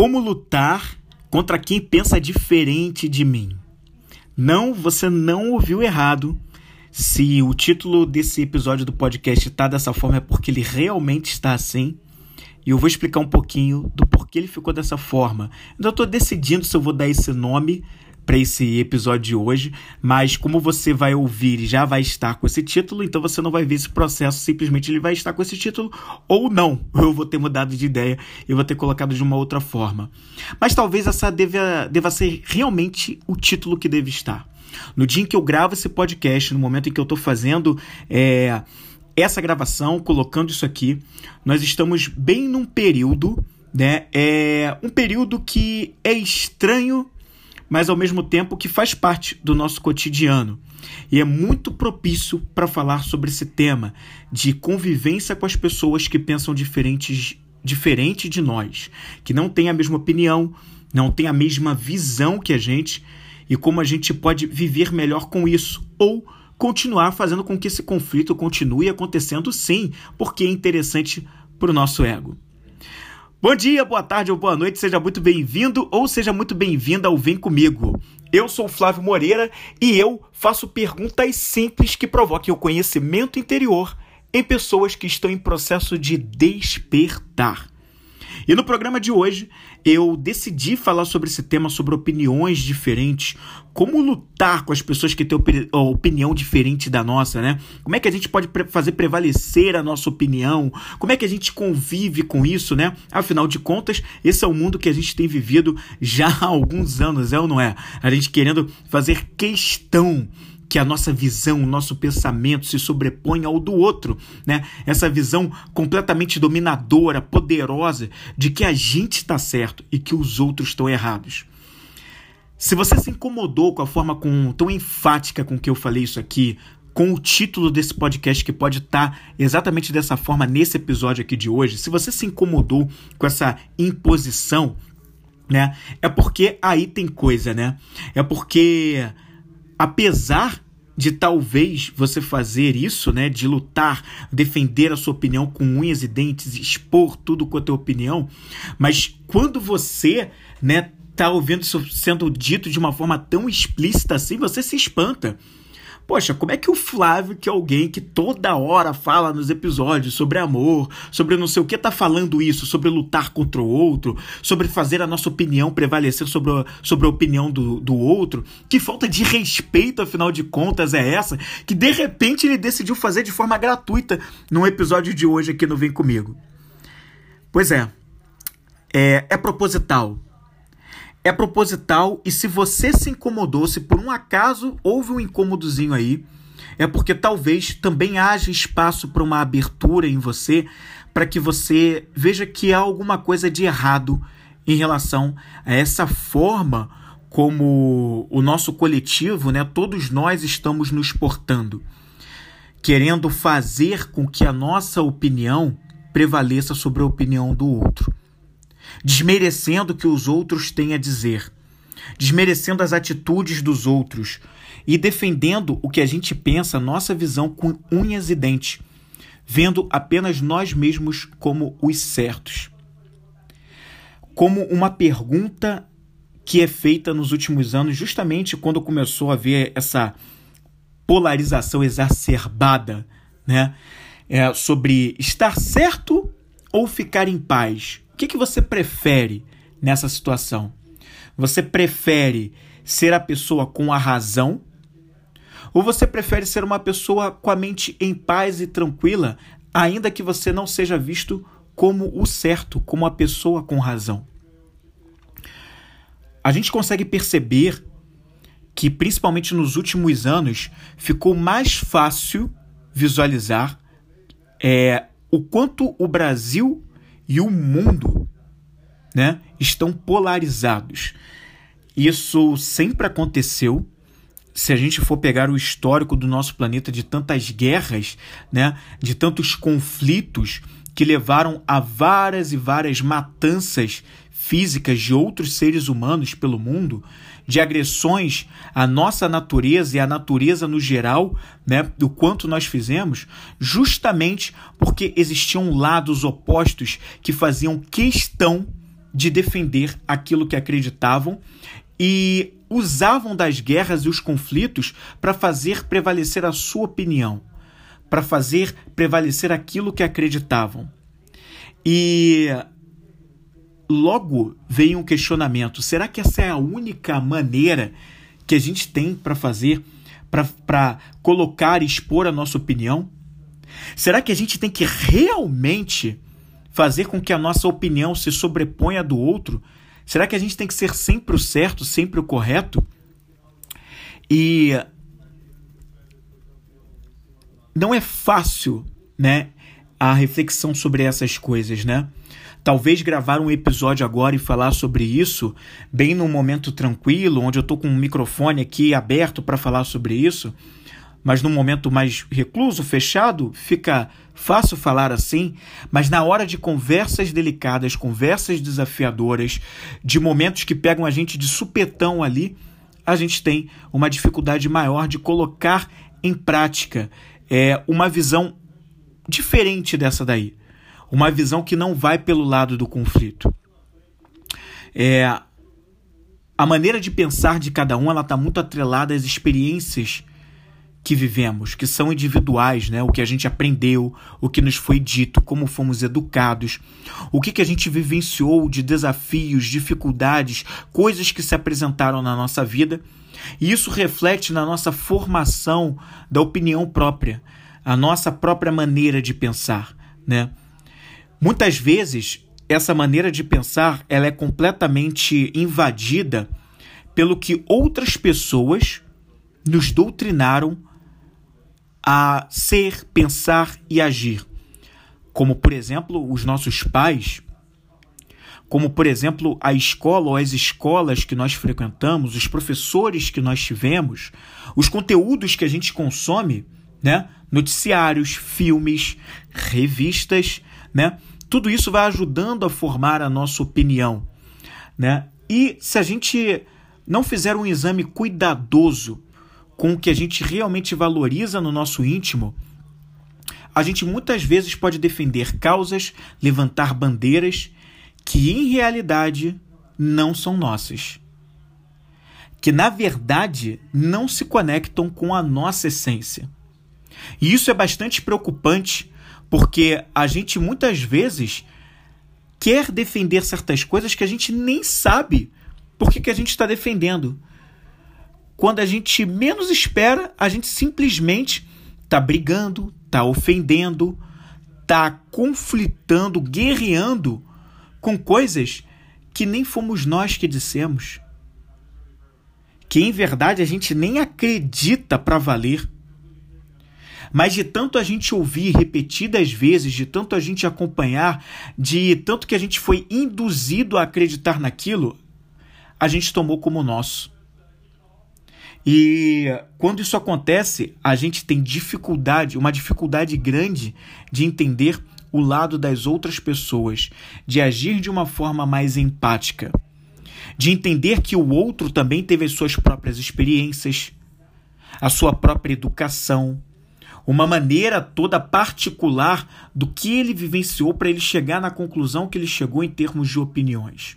Como lutar contra quem pensa diferente de mim? Não, você não ouviu errado. Se o título desse episódio do podcast está dessa forma, é porque ele realmente está assim. E eu vou explicar um pouquinho do porquê ele ficou dessa forma. Ainda estou decidindo se eu vou dar esse nome para esse episódio de hoje, mas como você vai ouvir e já vai estar com esse título, então você não vai ver esse processo, simplesmente ele vai estar com esse título ou não. Eu vou ter mudado de ideia e vou ter colocado de uma outra forma. Mas talvez essa deva, deva ser realmente o título que deve estar. No dia em que eu gravo esse podcast, no momento em que eu estou fazendo é, essa gravação, colocando isso aqui, nós estamos bem num período, né? É um período que é estranho mas ao mesmo tempo que faz parte do nosso cotidiano. E é muito propício para falar sobre esse tema de convivência com as pessoas que pensam diferentes, diferente de nós, que não têm a mesma opinião, não têm a mesma visão que a gente e como a gente pode viver melhor com isso ou continuar fazendo com que esse conflito continue acontecendo sim, porque é interessante para o nosso ego. Bom dia, boa tarde ou boa noite, seja muito bem-vindo ou seja muito bem-vinda ao Vem Comigo. Eu sou Flávio Moreira e eu faço perguntas simples que provoquem o conhecimento interior em pessoas que estão em processo de despertar. E no programa de hoje eu decidi falar sobre esse tema, sobre opiniões diferentes, como lutar com as pessoas que têm opinião diferente da nossa, né? Como é que a gente pode fazer prevalecer a nossa opinião? Como é que a gente convive com isso, né? Afinal de contas, esse é o mundo que a gente tem vivido já há alguns anos, é ou não é? A gente querendo fazer questão que a nossa visão, o nosso pensamento se sobrepõe ao do outro, né? Essa visão completamente dominadora, poderosa de que a gente está certo e que os outros estão errados. Se você se incomodou com a forma com, tão enfática com que eu falei isso aqui, com o título desse podcast que pode estar tá exatamente dessa forma nesse episódio aqui de hoje, se você se incomodou com essa imposição, né? É porque aí tem coisa, né? É porque apesar de talvez você fazer isso, né, de lutar, defender a sua opinião com unhas e dentes, expor tudo com a tua opinião, mas quando você, né, tá ouvindo isso sendo dito de uma forma tão explícita assim, você se espanta. Poxa, como é que o Flávio, que é alguém que toda hora fala nos episódios sobre amor, sobre não sei o que, tá falando isso, sobre lutar contra o outro, sobre fazer a nossa opinião prevalecer sobre a, sobre a opinião do, do outro? Que falta de respeito, afinal de contas, é essa? Que de repente ele decidiu fazer de forma gratuita num episódio de hoje aqui no Vem Comigo. Pois é, é, é proposital é proposital e se você se incomodou, se por um acaso houve um incômodozinho aí, é porque talvez também haja espaço para uma abertura em você, para que você veja que há alguma coisa de errado em relação a essa forma como o nosso coletivo, né, todos nós estamos nos portando, querendo fazer com que a nossa opinião prevaleça sobre a opinião do outro desmerecendo o que os outros têm a dizer, desmerecendo as atitudes dos outros e defendendo o que a gente pensa, nossa visão com unhas e dentes, vendo apenas nós mesmos como os certos. Como uma pergunta que é feita nos últimos anos, justamente quando começou a haver essa polarização exacerbada, né? É, sobre estar certo ou ficar em paz que, que você prefere nessa situação? Você prefere ser a pessoa com a razão? Ou você prefere ser uma pessoa com a mente em paz e tranquila, ainda que você não seja visto como o certo, como a pessoa com razão? A gente consegue perceber que, principalmente nos últimos anos, ficou mais fácil visualizar é, o quanto o Brasil e o mundo né, estão polarizados. Isso sempre aconteceu. Se a gente for pegar o histórico do nosso planeta de tantas guerras, né, de tantos conflitos que levaram a várias e várias matanças físicas de outros seres humanos pelo mundo, de agressões à nossa natureza e à natureza no geral, né, do quanto nós fizemos, justamente porque existiam lados opostos que faziam questão de defender aquilo que acreditavam e usavam das guerras e os conflitos para fazer prevalecer a sua opinião, para fazer prevalecer aquilo que acreditavam. E logo veio um questionamento: será que essa é a única maneira que a gente tem para fazer, para colocar e expor a nossa opinião? Será que a gente tem que realmente fazer com que a nossa opinião se sobreponha à do outro? Será que a gente tem que ser sempre o certo, sempre o correto? E não é fácil, né, a reflexão sobre essas coisas, né? Talvez gravar um episódio agora e falar sobre isso, bem num momento tranquilo, onde eu tô com um microfone aqui aberto para falar sobre isso, mas num momento mais recluso, fechado, fica fácil falar assim, mas na hora de conversas delicadas, conversas desafiadoras, de momentos que pegam a gente de supetão ali, a gente tem uma dificuldade maior de colocar em prática é, uma visão diferente dessa daí. Uma visão que não vai pelo lado do conflito. É, a maneira de pensar de cada um ela está muito atrelada às experiências que vivemos, que são individuais, né? O que a gente aprendeu, o que nos foi dito, como fomos educados, o que, que a gente vivenciou de desafios, dificuldades, coisas que se apresentaram na nossa vida. E isso reflete na nossa formação da opinião própria, a nossa própria maneira de pensar, né? Muitas vezes essa maneira de pensar ela é completamente invadida pelo que outras pessoas nos doutrinaram a ser, pensar e agir. Como, por exemplo, os nossos pais, como, por exemplo, a escola ou as escolas que nós frequentamos, os professores que nós tivemos, os conteúdos que a gente consome, né? Noticiários, filmes, revistas, né? Tudo isso vai ajudando a formar a nossa opinião, né? E se a gente não fizer um exame cuidadoso com o que a gente realmente valoriza no nosso íntimo, a gente muitas vezes pode defender causas, levantar bandeiras que em realidade não são nossas. Que na verdade não se conectam com a nossa essência. E isso é bastante preocupante, porque a gente muitas vezes quer defender certas coisas que a gente nem sabe por que, que a gente está defendendo quando a gente menos espera, a gente simplesmente está brigando, está ofendendo, está conflitando, guerreando com coisas que nem fomos nós que dissemos. Que em verdade a gente nem acredita para valer. Mas de tanto a gente ouvir repetidas vezes, de tanto a gente acompanhar, de tanto que a gente foi induzido a acreditar naquilo, a gente tomou como nosso. E quando isso acontece, a gente tem dificuldade, uma dificuldade grande de entender o lado das outras pessoas, de agir de uma forma mais empática, de entender que o outro também teve as suas próprias experiências, a sua própria educação, uma maneira toda particular do que ele vivenciou para ele chegar na conclusão que ele chegou em termos de opiniões.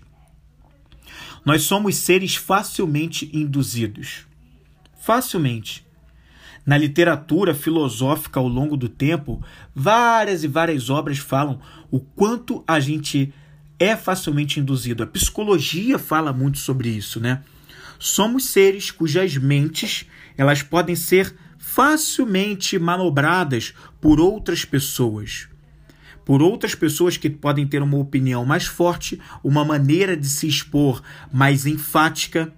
Nós somos seres facilmente induzidos facilmente. Na literatura filosófica ao longo do tempo, várias e várias obras falam o quanto a gente é facilmente induzido. A psicologia fala muito sobre isso, né? Somos seres cujas mentes elas podem ser facilmente manobradas por outras pessoas. Por outras pessoas que podem ter uma opinião mais forte, uma maneira de se expor mais enfática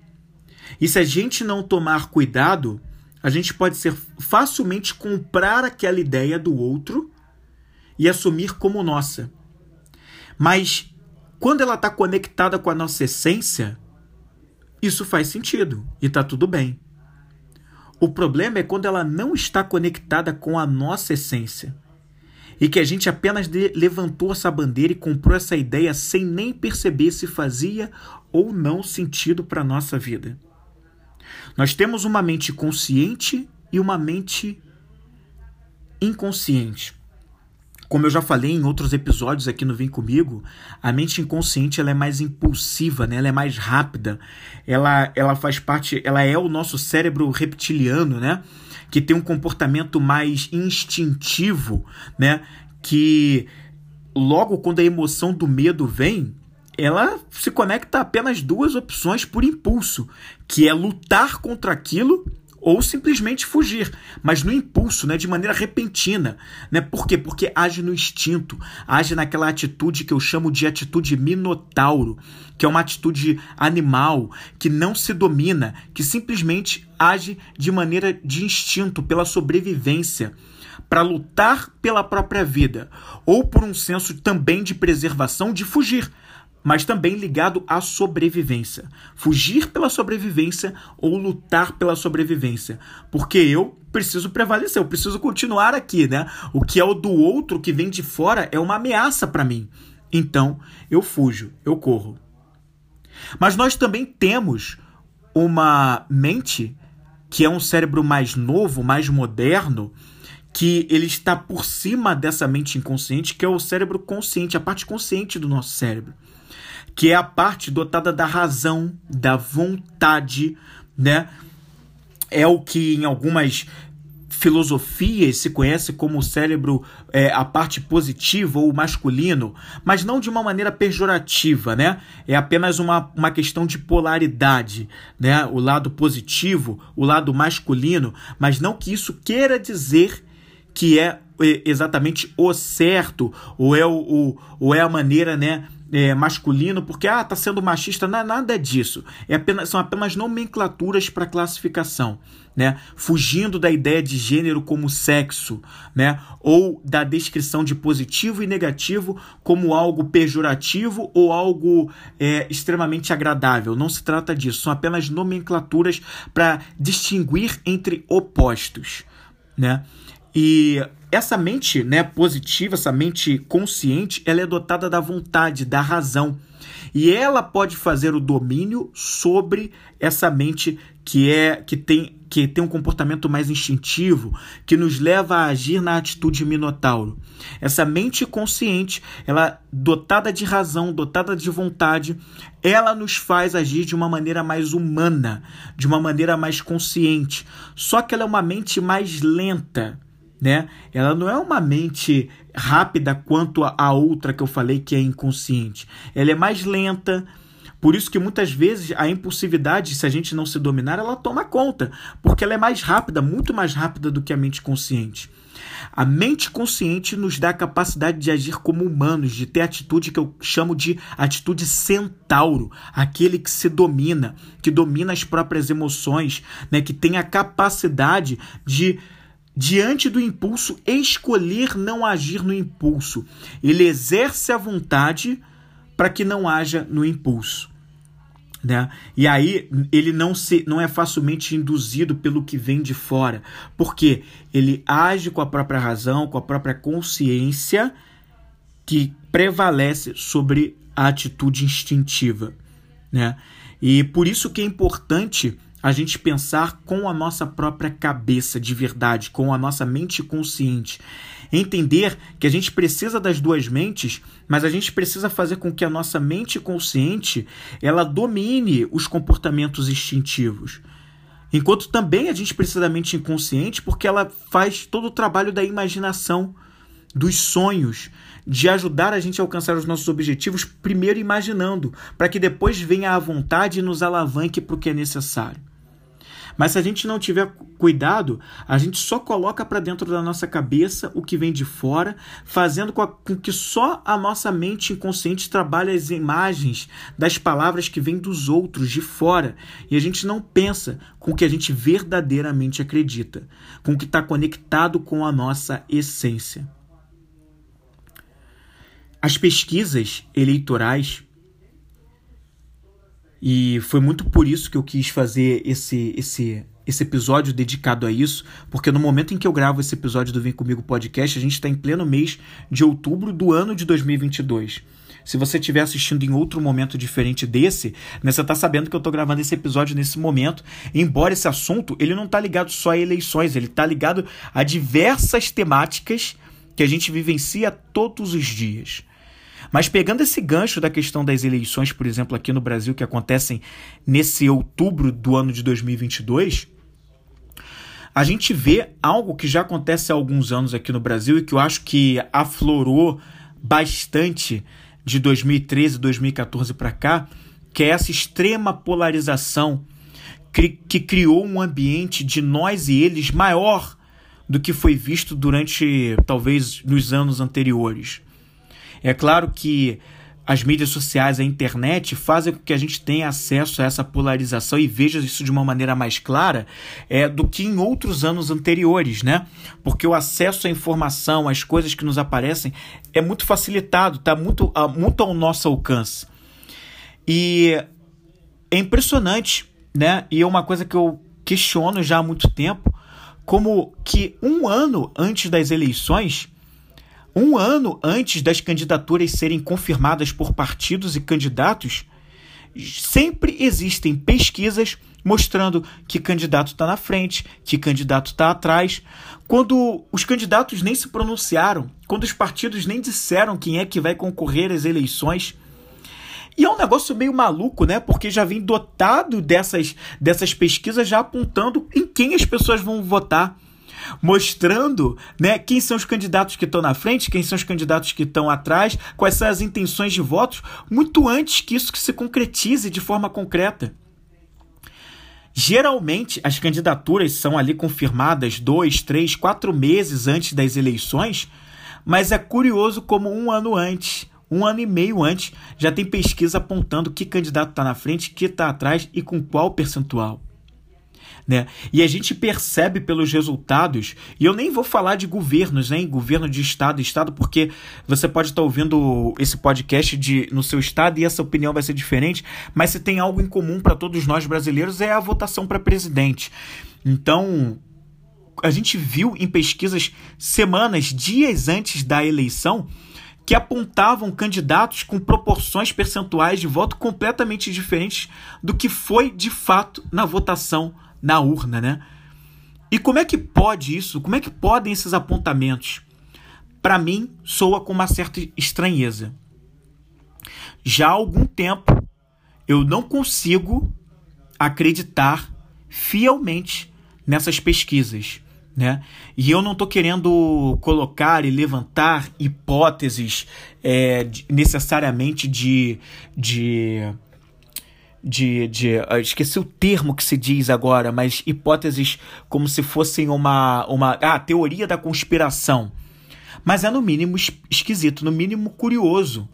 e se a gente não tomar cuidado, a gente pode ser facilmente comprar aquela ideia do outro e assumir como nossa. Mas quando ela está conectada com a nossa essência, isso faz sentido e está tudo bem. O problema é quando ela não está conectada com a nossa essência e que a gente apenas levantou essa bandeira e comprou essa ideia sem nem perceber se fazia ou não sentido para a nossa vida. Nós temos uma mente consciente e uma mente inconsciente. Como eu já falei em outros episódios aqui no Vem Comigo, a mente inconsciente ela é mais impulsiva, né? ela é mais rápida, ela, ela faz parte, ela é o nosso cérebro reptiliano, né? que tem um comportamento mais instintivo, né? que logo quando a emoção do medo vem, ela se conecta a apenas duas opções por impulso, que é lutar contra aquilo ou simplesmente fugir, mas no impulso, né, de maneira repentina, né? Por quê? Porque age no instinto, age naquela atitude que eu chamo de atitude minotauro, que é uma atitude animal, que não se domina, que simplesmente age de maneira de instinto, pela sobrevivência para lutar pela própria vida, ou por um senso também de preservação, de fugir, mas também ligado à sobrevivência. Fugir pela sobrevivência ou lutar pela sobrevivência. Porque eu preciso prevalecer, eu preciso continuar aqui, né? O que é o do outro que vem de fora é uma ameaça para mim. Então, eu fujo, eu corro. Mas nós também temos uma mente que é um cérebro mais novo, mais moderno, que ele está por cima dessa mente inconsciente, que é o cérebro consciente, a parte consciente do nosso cérebro que é a parte dotada da razão, da vontade, né? É o que em algumas filosofias se conhece como o cérebro, é, a parte positiva ou masculino, mas não de uma maneira pejorativa, né? É apenas uma, uma questão de polaridade, né? O lado positivo, o lado masculino, mas não que isso queira dizer que é, é exatamente o certo ou é, o, ou é a maneira, né? É, masculino porque ah tá sendo machista. Não é nada disso. É apenas, são apenas nomenclaturas para classificação né? Fugindo da ideia de gênero como sexo né? Ou da descrição de positivo e negativo como algo pejorativo ou algo é, extremamente agradável. Não se trata disso. São apenas nomenclaturas para distinguir entre opostos né e essa mente né, positiva, essa mente consciente, ela é dotada da vontade, da razão. E ela pode fazer o domínio sobre essa mente que é que tem que tem um comportamento mais instintivo, que nos leva a agir na atitude minotauro. Essa mente consciente, ela dotada de razão, dotada de vontade, ela nos faz agir de uma maneira mais humana, de uma maneira mais consciente. Só que ela é uma mente mais lenta né? Ela não é uma mente rápida quanto a outra que eu falei que é inconsciente. Ela é mais lenta. Por isso que muitas vezes a impulsividade, se a gente não se dominar, ela toma conta, porque ela é mais rápida, muito mais rápida do que a mente consciente. A mente consciente nos dá a capacidade de agir como humanos, de ter atitude que eu chamo de atitude centauro, aquele que se domina, que domina as próprias emoções, né, que tem a capacidade de diante do impulso, escolher não agir no impulso. Ele exerce a vontade para que não haja no impulso. Né? E aí ele não se não é facilmente induzido pelo que vem de fora, porque ele age com a própria razão, com a própria consciência que prevalece sobre a atitude instintiva, né? E por isso que é importante a gente pensar com a nossa própria cabeça de verdade, com a nossa mente consciente. Entender que a gente precisa das duas mentes, mas a gente precisa fazer com que a nossa mente consciente ela domine os comportamentos instintivos. Enquanto também a gente precisa da mente inconsciente, porque ela faz todo o trabalho da imaginação, dos sonhos, de ajudar a gente a alcançar os nossos objetivos, primeiro imaginando, para que depois venha a vontade e nos alavanque para o que é necessário. Mas se a gente não tiver cuidado, a gente só coloca para dentro da nossa cabeça o que vem de fora, fazendo com, a, com, que só a nossa mente inconsciente trabalhe as imagens das palavras que vêm dos outros, de fora. E a gente não pensa com o que a gente verdadeiramente acredita, com o que está conectado com a nossa essência. As pesquisas eleitorais e foi muito por isso que eu quis fazer esse, esse, esse episódio dedicado a isso, porque no momento em que eu gravo esse episódio do Vem Comigo Podcast, a gente está em pleno mês de outubro do ano de 2022. Se você estiver assistindo em outro momento diferente desse, né, você está sabendo que eu estou gravando esse episódio nesse momento, embora esse assunto ele não está ligado só a eleições, ele está ligado a diversas temáticas que a gente vivencia todos os dias. Mas pegando esse gancho da questão das eleições, por exemplo, aqui no Brasil, que acontecem nesse outubro do ano de 2022, a gente vê algo que já acontece há alguns anos aqui no Brasil e que eu acho que aflorou bastante de 2013, 2014 para cá, que é essa extrema polarização que criou um ambiente de nós e eles maior do que foi visto durante talvez nos anos anteriores. É claro que as mídias sociais, a internet, fazem com que a gente tenha acesso a essa polarização e veja isso de uma maneira mais clara é, do que em outros anos anteriores, né? Porque o acesso à informação, às coisas que nos aparecem, é muito facilitado, está muito, muito ao nosso alcance. E é impressionante, né? E é uma coisa que eu questiono já há muito tempo, como que um ano antes das eleições um ano antes das candidaturas serem confirmadas por partidos e candidatos, sempre existem pesquisas mostrando que candidato está na frente, que candidato está atrás, quando os candidatos nem se pronunciaram, quando os partidos nem disseram quem é que vai concorrer às eleições. E é um negócio meio maluco, né? Porque já vem dotado dessas, dessas pesquisas já apontando em quem as pessoas vão votar mostrando né, quem são os candidatos que estão na frente, quem são os candidatos que estão atrás, quais são as intenções de votos, muito antes que isso que se concretize de forma concreta. Geralmente, as candidaturas são ali confirmadas dois, três, quatro meses antes das eleições, mas é curioso como um ano antes, um ano e meio antes, já tem pesquisa apontando que candidato está na frente, que está atrás e com qual percentual. Né? E a gente percebe pelos resultados, e eu nem vou falar de governos, né? governo de estado, estado, porque você pode estar ouvindo esse podcast de, no seu estado e essa opinião vai ser diferente, mas se tem algo em comum para todos nós brasileiros é a votação para presidente. Então, a gente viu em pesquisas semanas, dias antes da eleição, que apontavam candidatos com proporções percentuais de voto completamente diferentes do que foi de fato na votação na urna, né? E como é que pode isso? Como é que podem esses apontamentos? Para mim, soa com uma certa estranheza. Já há algum tempo eu não consigo acreditar fielmente nessas pesquisas. Né? E eu não estou querendo colocar e levantar hipóteses é, necessariamente de, de de, de esqueci o termo que se diz agora, mas hipóteses como se fossem uma uma ah, teoria da conspiração. Mas é no mínimo esquisito, no mínimo curioso.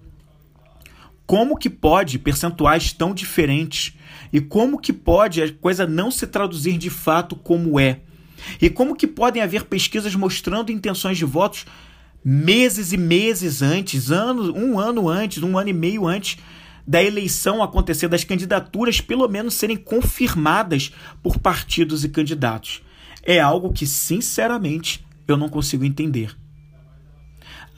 Como que pode percentuais tão diferentes e como que pode a coisa não se traduzir de fato como é? E como que podem haver pesquisas mostrando intenções de votos meses e meses antes, anos, um ano antes, um ano e meio antes da eleição acontecer, das candidaturas pelo menos serem confirmadas por partidos e candidatos. É algo que, sinceramente, eu não consigo entender.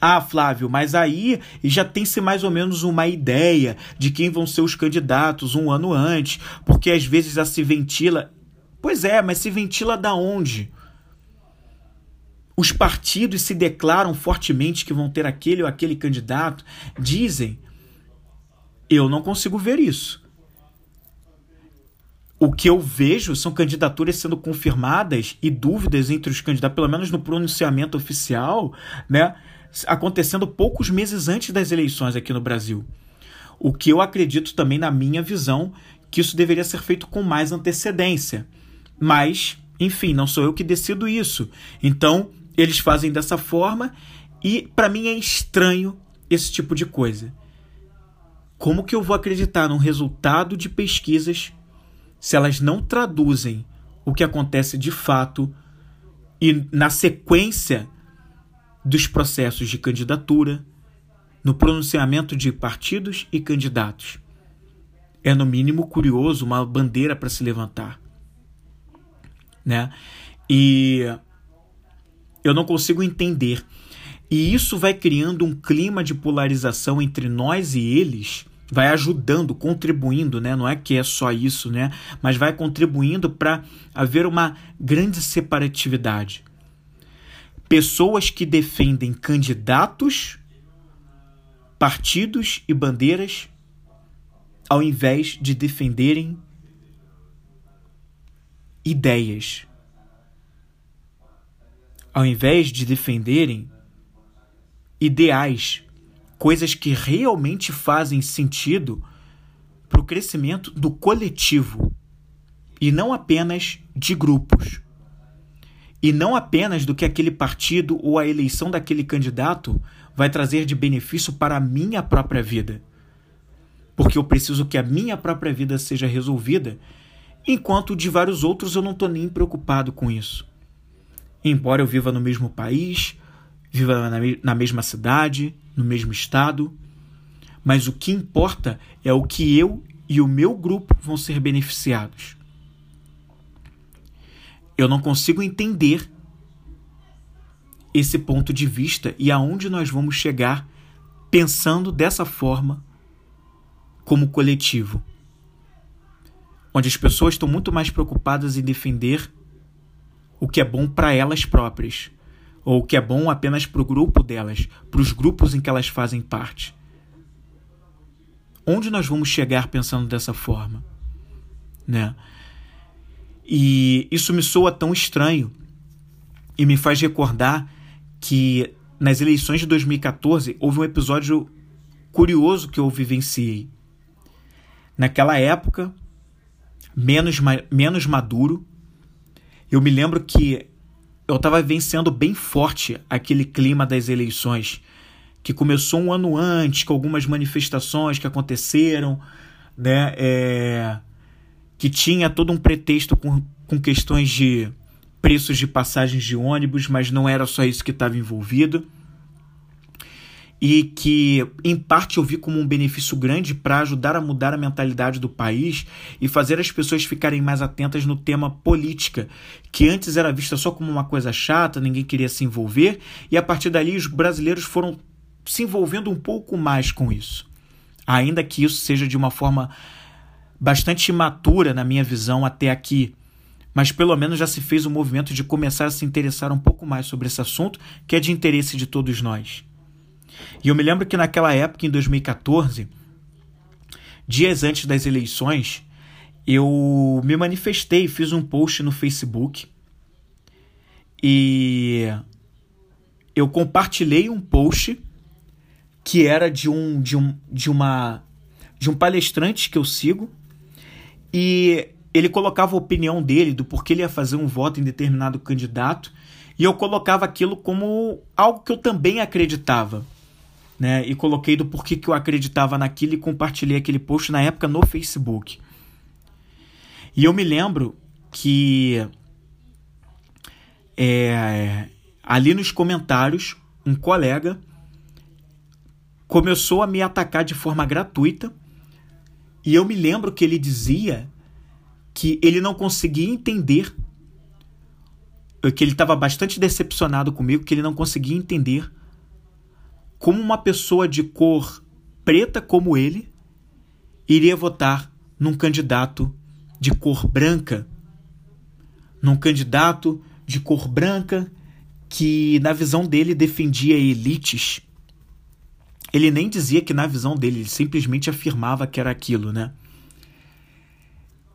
Ah, Flávio, mas aí já tem-se mais ou menos uma ideia de quem vão ser os candidatos um ano antes, porque às vezes já se ventila. Pois é, mas se ventila da onde? Os partidos se declaram fortemente que vão ter aquele ou aquele candidato, dizem, eu não consigo ver isso. O que eu vejo são candidaturas sendo confirmadas e dúvidas entre os candidatos, pelo menos no pronunciamento oficial, né, acontecendo poucos meses antes das eleições aqui no Brasil. O que eu acredito também, na minha visão, que isso deveria ser feito com mais antecedência. Mas, enfim, não sou eu que decido isso. Então, eles fazem dessa forma e, para mim, é estranho esse tipo de coisa. Como que eu vou acreditar num resultado de pesquisas se elas não traduzem o que acontece de fato e na sequência dos processos de candidatura, no pronunciamento de partidos e candidatos? É no mínimo curioso, uma bandeira para se levantar, né? E eu não consigo entender. E isso vai criando um clima de polarização entre nós e eles vai ajudando, contribuindo, né? Não é que é só isso, né? Mas vai contribuindo para haver uma grande separatividade. pessoas que defendem candidatos, partidos e bandeiras, ao invés de defenderem ideias. Ao invés de defenderem ideais, coisas que realmente fazem sentido para o crescimento do coletivo e não apenas de grupos. E não apenas do que aquele partido ou a eleição daquele candidato vai trazer de benefício para a minha própria vida. Porque eu preciso que a minha própria vida seja resolvida, enquanto de vários outros eu não estou nem preocupado com isso. Embora eu viva no mesmo país, viva na mesma cidade, no mesmo estado, mas o que importa é o que eu e o meu grupo vão ser beneficiados. Eu não consigo entender esse ponto de vista e aonde nós vamos chegar pensando dessa forma como coletivo. Onde as pessoas estão muito mais preocupadas em defender o que é bom para elas próprias, ou que é bom apenas para o grupo delas, para os grupos em que elas fazem parte. Onde nós vamos chegar pensando dessa forma? Né? E isso me soa tão estranho e me faz recordar que nas eleições de 2014 houve um episódio curioso que eu vivenciei. Naquela época, menos, menos maduro, eu me lembro que eu estava vencendo bem forte aquele clima das eleições, que começou um ano antes, com algumas manifestações que aconteceram, né? É, que tinha todo um pretexto com, com questões de preços de passagens de ônibus, mas não era só isso que estava envolvido e que, em parte, eu vi como um benefício grande para ajudar a mudar a mentalidade do país e fazer as pessoas ficarem mais atentas no tema política, que antes era vista só como uma coisa chata, ninguém queria se envolver, e a partir dali os brasileiros foram se envolvendo um pouco mais com isso. Ainda que isso seja de uma forma bastante imatura, na minha visão, até aqui. Mas pelo menos já se fez o movimento de começar a se interessar um pouco mais sobre esse assunto, que é de interesse de todos nós. E eu me lembro que naquela época, em 2014, dias antes das eleições, eu me manifestei, fiz um post no Facebook e eu compartilhei um post que era de um de um de uma de um palestrante que eu sigo e ele colocava a opinião dele do porquê ele ia fazer um voto em determinado candidato e eu colocava aquilo como algo que eu também acreditava né? E coloquei do porquê que eu acreditava naquilo e compartilhei aquele post na época no Facebook. E eu me lembro que é, ali nos comentários um colega começou a me atacar de forma gratuita e eu me lembro que ele dizia que ele não conseguia entender que ele estava bastante decepcionado comigo, que ele não conseguia entender como uma pessoa de cor preta como ele iria votar num candidato de cor branca, num candidato de cor branca que, na visão dele, defendia elites. Ele nem dizia que na visão dele, ele simplesmente afirmava que era aquilo, né?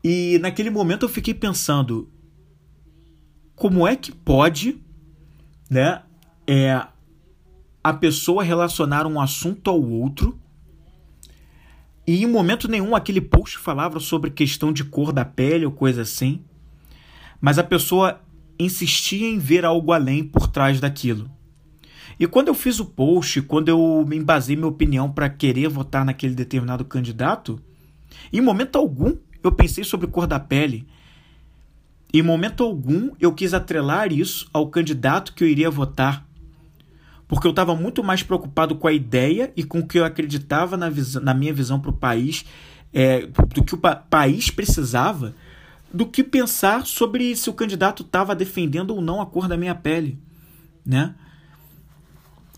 E naquele momento eu fiquei pensando, como é que pode, né, é, a pessoa relacionar um assunto ao outro. E em momento nenhum aquele post falava sobre questão de cor da pele ou coisa assim. Mas a pessoa insistia em ver algo além por trás daquilo. E quando eu fiz o post, quando eu me embasei minha opinião para querer votar naquele determinado candidato, em momento algum eu pensei sobre cor da pele. Em momento algum eu quis atrelar isso ao candidato que eu iria votar porque eu estava muito mais preocupado com a ideia e com o que eu acreditava na, na minha visão para o país, é, do que o pa país precisava, do que pensar sobre se o candidato estava defendendo ou não a cor da minha pele, né?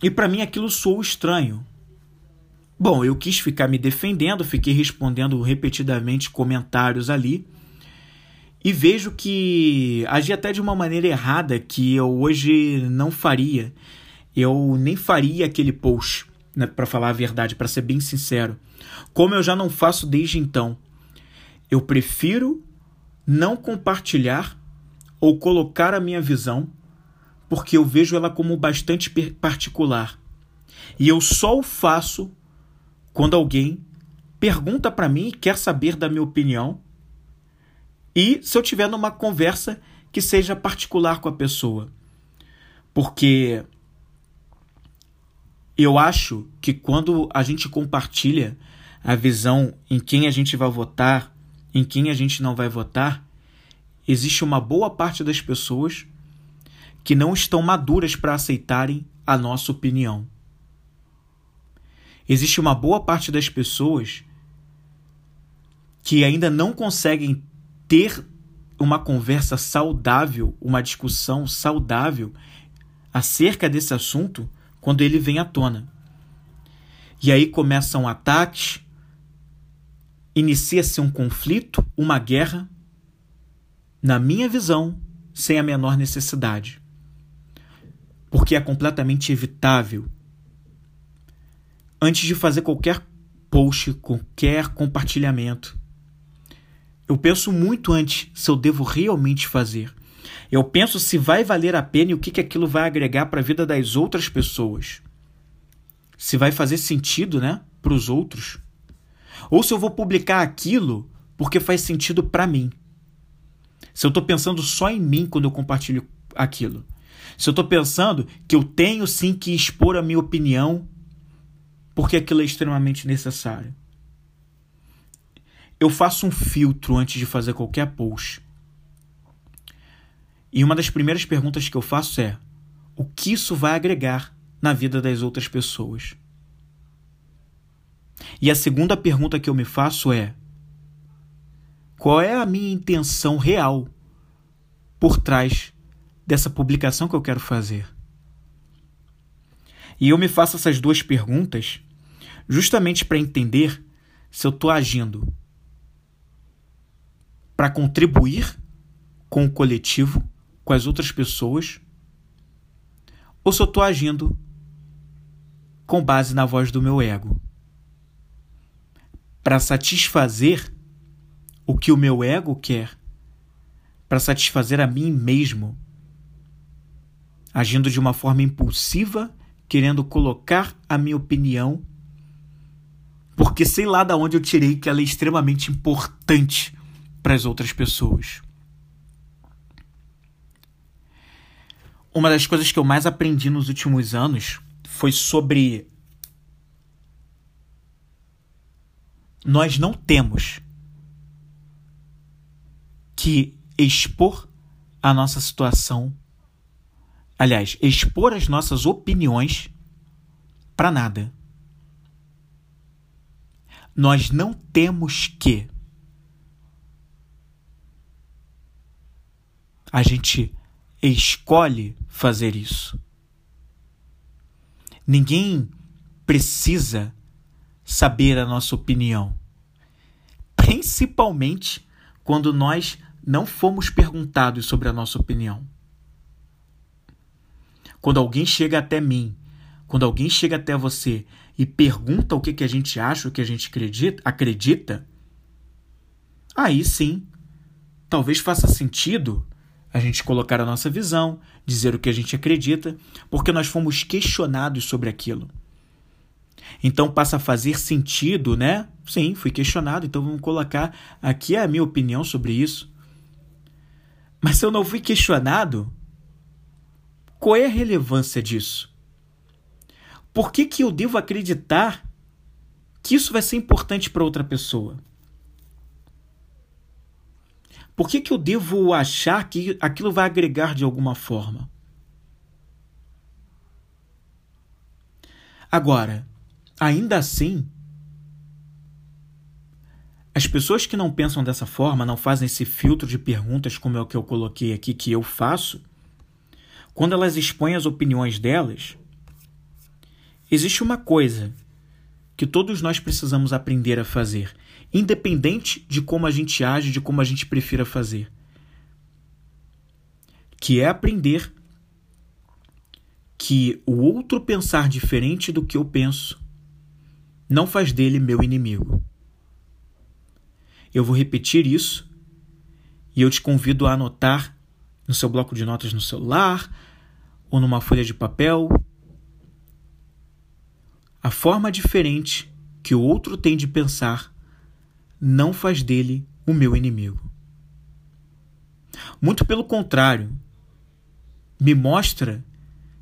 E para mim aquilo soou estranho. Bom, eu quis ficar me defendendo, fiquei respondendo repetidamente comentários ali. e vejo que agi até de uma maneira errada que eu hoje não faria. Eu nem faria aquele post, né, para falar a verdade, para ser bem sincero. Como eu já não faço desde então. Eu prefiro não compartilhar ou colocar a minha visão, porque eu vejo ela como bastante particular. E eu só o faço quando alguém pergunta para mim e quer saber da minha opinião e se eu tiver numa conversa que seja particular com a pessoa. Porque eu acho que quando a gente compartilha a visão em quem a gente vai votar, em quem a gente não vai votar, existe uma boa parte das pessoas que não estão maduras para aceitarem a nossa opinião. Existe uma boa parte das pessoas que ainda não conseguem ter uma conversa saudável, uma discussão saudável acerca desse assunto quando ele vem à tona. E aí começam ataques, inicia-se um conflito, uma guerra, na minha visão, sem a menor necessidade. Porque é completamente evitável. Antes de fazer qualquer post, qualquer compartilhamento, eu penso muito antes se eu devo realmente fazer. Eu penso se vai valer a pena e o que, que aquilo vai agregar para a vida das outras pessoas. Se vai fazer sentido, né, para os outros. Ou se eu vou publicar aquilo porque faz sentido para mim. Se eu estou pensando só em mim quando eu compartilho aquilo. Se eu estou pensando que eu tenho sim que expor a minha opinião porque aquilo é extremamente necessário eu faço um filtro antes de fazer qualquer post. E uma das primeiras perguntas que eu faço é: o que isso vai agregar na vida das outras pessoas? E a segunda pergunta que eu me faço é: qual é a minha intenção real por trás dessa publicação que eu quero fazer? E eu me faço essas duas perguntas justamente para entender se eu estou agindo para contribuir com o coletivo, com as outras pessoas, ou se eu estou agindo com base na voz do meu ego, para satisfazer o que o meu ego quer, para satisfazer a mim mesmo, agindo de uma forma impulsiva, querendo colocar a minha opinião, porque sei lá de onde eu tirei que ela é extremamente importante para as outras pessoas. Uma das coisas que eu mais aprendi nos últimos anos foi sobre nós não temos que expor a nossa situação, aliás, expor as nossas opiniões para nada. Nós não temos que a gente escolhe fazer isso. Ninguém precisa saber a nossa opinião, principalmente quando nós não fomos perguntados sobre a nossa opinião. Quando alguém chega até mim, quando alguém chega até você e pergunta o que, que a gente acha, o que a gente acredita, acredita, aí sim, talvez faça sentido a gente colocar a nossa visão, dizer o que a gente acredita, porque nós fomos questionados sobre aquilo. Então passa a fazer sentido, né? Sim, fui questionado, então vamos colocar aqui a minha opinião sobre isso. Mas se eu não fui questionado, qual é a relevância disso? Por que, que eu devo acreditar que isso vai ser importante para outra pessoa? Por que, que eu devo achar que aquilo vai agregar de alguma forma? Agora, ainda assim, as pessoas que não pensam dessa forma, não fazem esse filtro de perguntas como é o que eu coloquei aqui que eu faço, quando elas expõem as opiniões delas, existe uma coisa que todos nós precisamos aprender a fazer, independente de como a gente age, de como a gente prefira fazer. que é aprender que o outro pensar diferente do que eu penso não faz dele meu inimigo. Eu vou repetir isso e eu te convido a anotar no seu bloco de notas no celular ou numa folha de papel a forma diferente que o outro tem de pensar não faz dele o meu inimigo. Muito pelo contrário, me mostra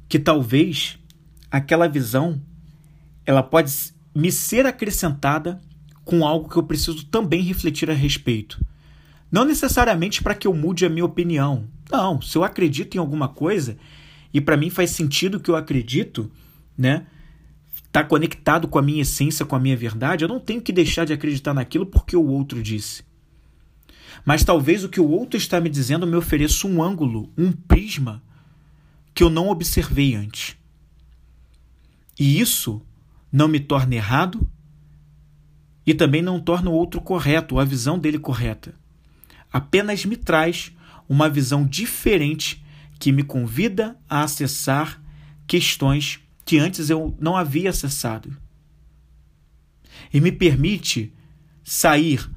que talvez aquela visão ela pode me ser acrescentada com algo que eu preciso também refletir a respeito. Não necessariamente para que eu mude a minha opinião. Não, se eu acredito em alguma coisa e para mim faz sentido que eu acredito, né? Tá conectado com a minha essência, com a minha verdade, eu não tenho que deixar de acreditar naquilo porque o outro disse. Mas talvez o que o outro está me dizendo me ofereça um ângulo, um prisma que eu não observei antes. E isso não me torna errado e também não torna o outro correto, a visão dele correta. Apenas me traz uma visão diferente que me convida a acessar questões que antes eu não havia acessado. E me permite sair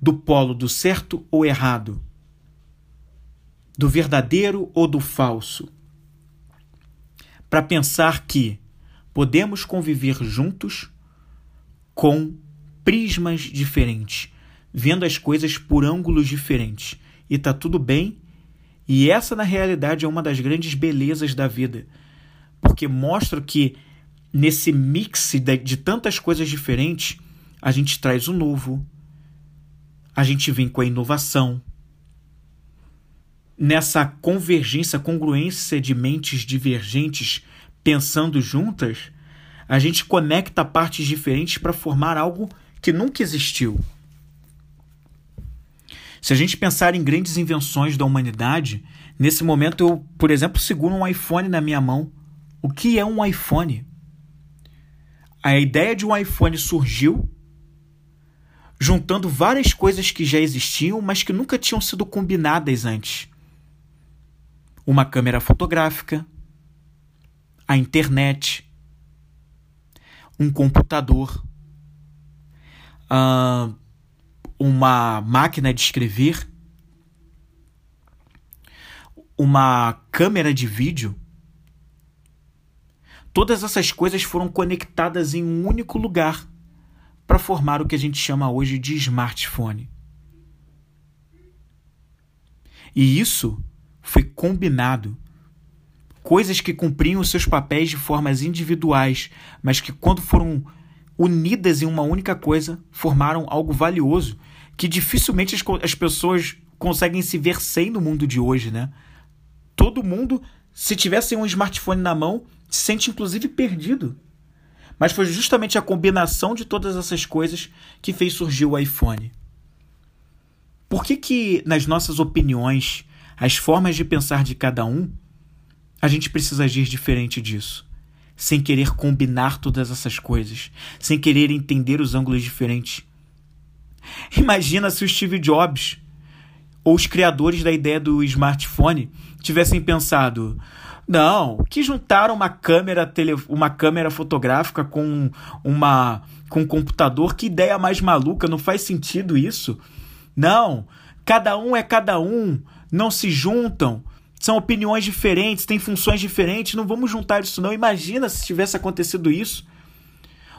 do polo do certo ou errado, do verdadeiro ou do falso, para pensar que podemos conviver juntos com prismas diferentes, vendo as coisas por ângulos diferentes. E tá tudo bem. E essa, na realidade, é uma das grandes belezas da vida, porque mostra que nesse mix de, de tantas coisas diferentes, a gente traz o novo, a gente vem com a inovação. Nessa convergência, congruência de mentes divergentes pensando juntas, a gente conecta partes diferentes para formar algo que nunca existiu. Se a gente pensar em grandes invenções da humanidade, nesse momento eu, por exemplo, seguro um iPhone na minha mão. O que é um iPhone? A ideia de um iPhone surgiu juntando várias coisas que já existiam, mas que nunca tinham sido combinadas antes. Uma câmera fotográfica, a internet, um computador, uma máquina de escrever, uma câmera de vídeo. Todas essas coisas foram conectadas em um único lugar para formar o que a gente chama hoje de smartphone. E isso foi combinado. Coisas que cumpriam os seus papéis de formas individuais, mas que, quando foram unidas em uma única coisa, formaram algo valioso que dificilmente as, as pessoas conseguem se ver sem no mundo de hoje, né? Todo mundo, se tivesse um smartphone na mão, se sente inclusive perdido. Mas foi justamente a combinação de todas essas coisas que fez surgir o iPhone. Por que, que nas nossas opiniões, as formas de pensar de cada um, a gente precisa agir diferente disso? Sem querer combinar todas essas coisas, sem querer entender os ângulos diferentes. Imagina se o Steve Jobs ou os criadores da ideia do smartphone tivessem pensado: não, que juntaram uma câmera, tele, uma câmera fotográfica com uma com um computador, que ideia mais maluca, não faz sentido isso. Não, cada um é cada um, não se juntam. São opiniões diferentes, têm funções diferentes, não vamos juntar isso não. Imagina se tivesse acontecido isso.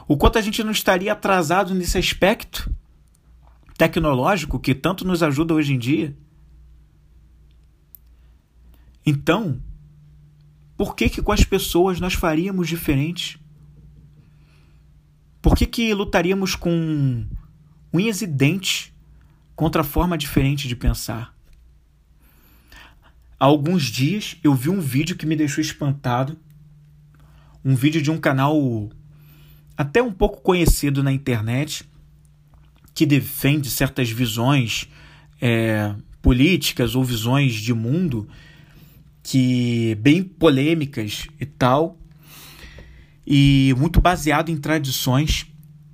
O quanto a gente não estaria atrasado nesse aspecto tecnológico que tanto nos ajuda hoje em dia. Então, por que, que com as pessoas nós faríamos diferente? Por que, que lutaríamos com unhas e dentes contra a forma diferente de pensar? Há alguns dias eu vi um vídeo que me deixou espantado. Um vídeo de um canal até um pouco conhecido na internet que defende certas visões é, políticas ou visões de mundo que bem polêmicas e tal, e muito baseado em tradições.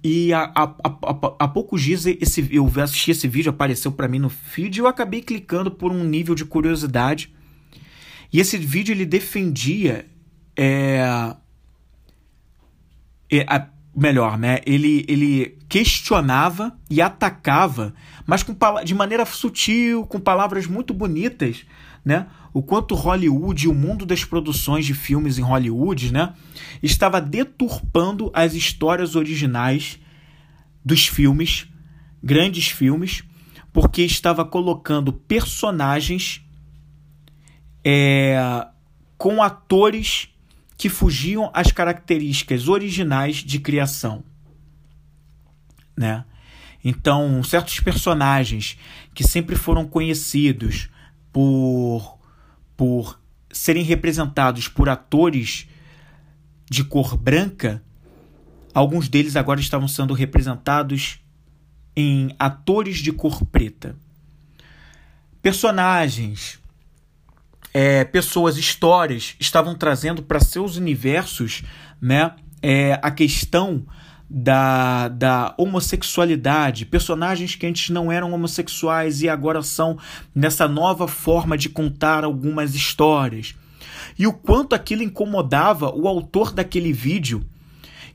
E há, poucos dias esse, eu assisti esse vídeo, apareceu para mim no feed e eu acabei clicando por um nível de curiosidade. E esse vídeo ele defendia é, é, a, melhor, né? Ele, ele questionava e atacava, mas com, de maneira sutil, com palavras muito bonitas, né? O quanto Hollywood e o mundo das produções de filmes em Hollywood, né, estava deturpando as histórias originais dos filmes, grandes filmes, porque estava colocando personagens é, com atores que fugiam às características originais de criação, né? Então, certos personagens que sempre foram conhecidos por por serem representados por atores de cor branca, alguns deles agora estavam sendo representados em atores de cor preta. Personagens é, pessoas, histórias estavam trazendo para seus universos né, é, a questão da, da homossexualidade, personagens que antes não eram homossexuais e agora são nessa nova forma de contar algumas histórias. E o quanto aquilo incomodava o autor daquele vídeo